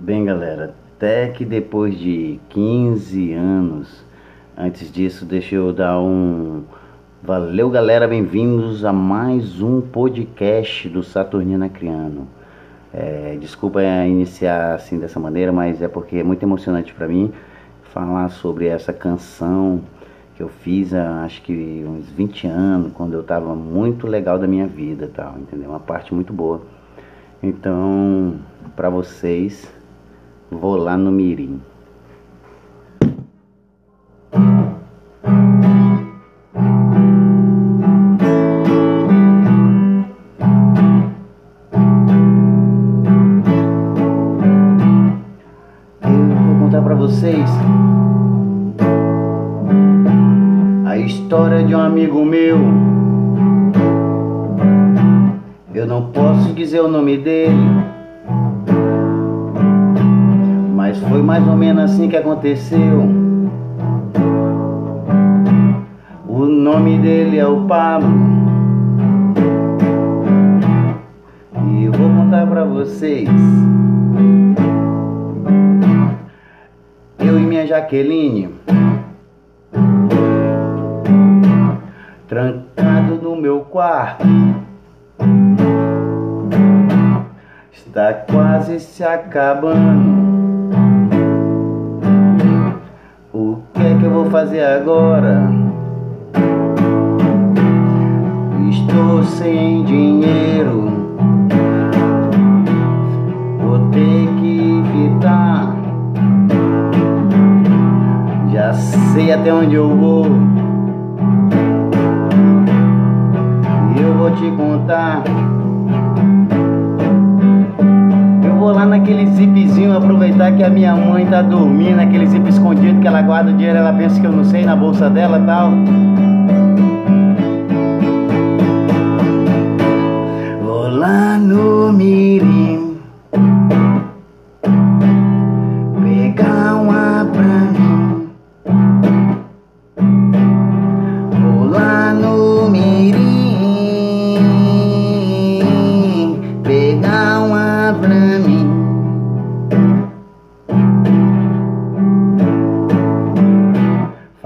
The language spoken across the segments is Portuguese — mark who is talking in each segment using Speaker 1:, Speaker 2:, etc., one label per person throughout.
Speaker 1: Bem, galera, até que depois de 15 anos, antes disso, deixa eu dar um. Valeu, galera, bem-vindos a mais um podcast do Saturnina Criano. É, desculpa iniciar assim dessa maneira, mas é porque é muito emocionante para mim falar sobre essa canção que eu fiz há acho que uns 20 anos, quando eu tava muito legal da minha vida, tal, entendeu? Uma parte muito boa. Então, para vocês, vou lá no Mirim. Vocês a história de um amigo meu. Eu não posso dizer o nome dele, mas foi mais ou menos assim que aconteceu. O nome dele é o Pablo. E eu vou contar pra vocês. Eu e minha Jaqueline trancado no meu quarto. Está quase se acabando. Fazer agora? Estou sem dinheiro. Vou ter que evitar. Já sei até onde eu vou. Eu vou te contar. Zipzinho aproveitar que a minha mãe tá dormindo, aquele zip escondido que ela guarda o dinheiro, ela pensa que eu não sei na bolsa dela tal.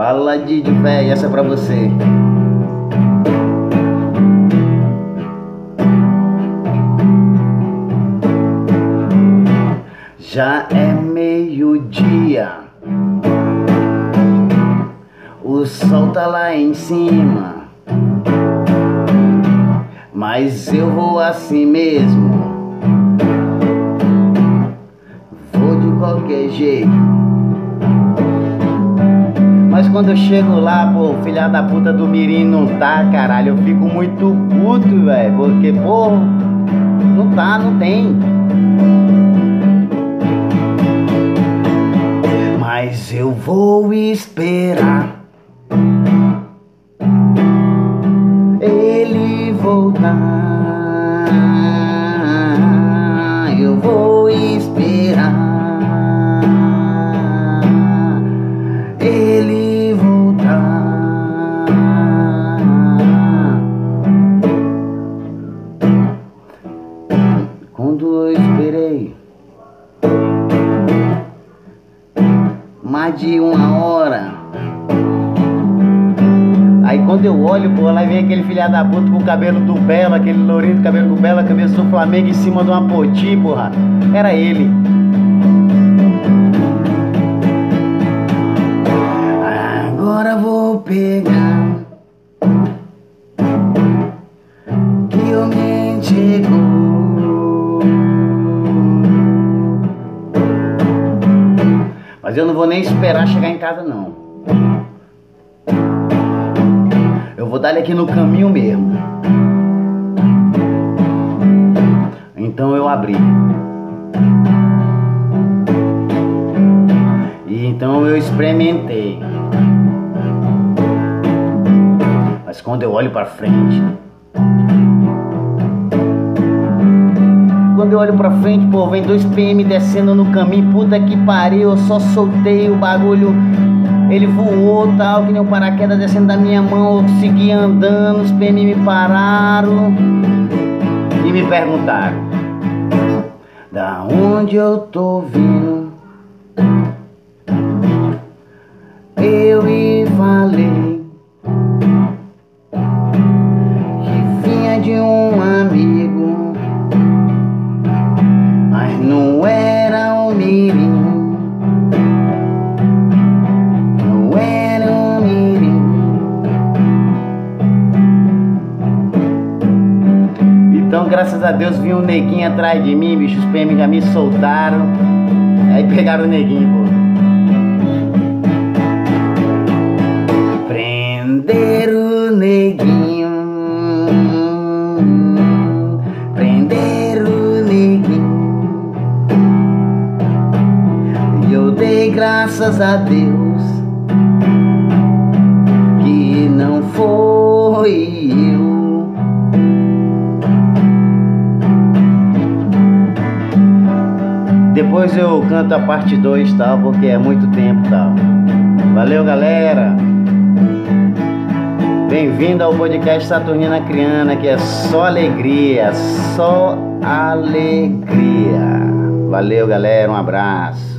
Speaker 1: Fala de véia, essa é pra você. Já é meio-dia. O sol tá lá em cima. Mas eu vou assim mesmo. Vou de qualquer jeito. Quando eu chego lá, pô, filha da puta do Mirim não tá, caralho. Eu fico muito puto, velho. Porque, pô, não tá, não tem. Mas eu vou esperar ele voltar. Mais de uma hora. Aí quando eu olho, pô, lá vem aquele filha da puta com o cabelo do Belo, aquele lourinho do cabelo do Belo, a cabeça do Flamengo em cima de uma poti, porra. Era ele. Agora vou pegar que o me chegou. Mas eu não vou nem esperar chegar em casa não. Eu vou dar ele aqui no caminho mesmo. Então eu abri. E então eu experimentei. Mas quando eu olho pra frente, quando eu olho pra frente, pô, vem dois PM descendo no caminho, puta que pariu, eu só soltei o bagulho. Ele voou tal, que nem um paraquedas descendo da minha mão, eu segui andando, os PM me pararam e me perguntaram: da onde eu tô vindo. Eu e falei que vinha de um graças a Deus, vinha um neguinho atrás de mim, bicho. Os PM já me soltaram. Aí pegaram o neguinho, pô. Prender o neguinho. Prender o neguinho. E eu dei graças a Deus Depois eu canto a parte 2, tal, porque é muito tempo, tal. Valeu, galera. Bem-vindo ao podcast Saturnina Criana, que é só alegria, só alegria. Valeu, galera, um abraço.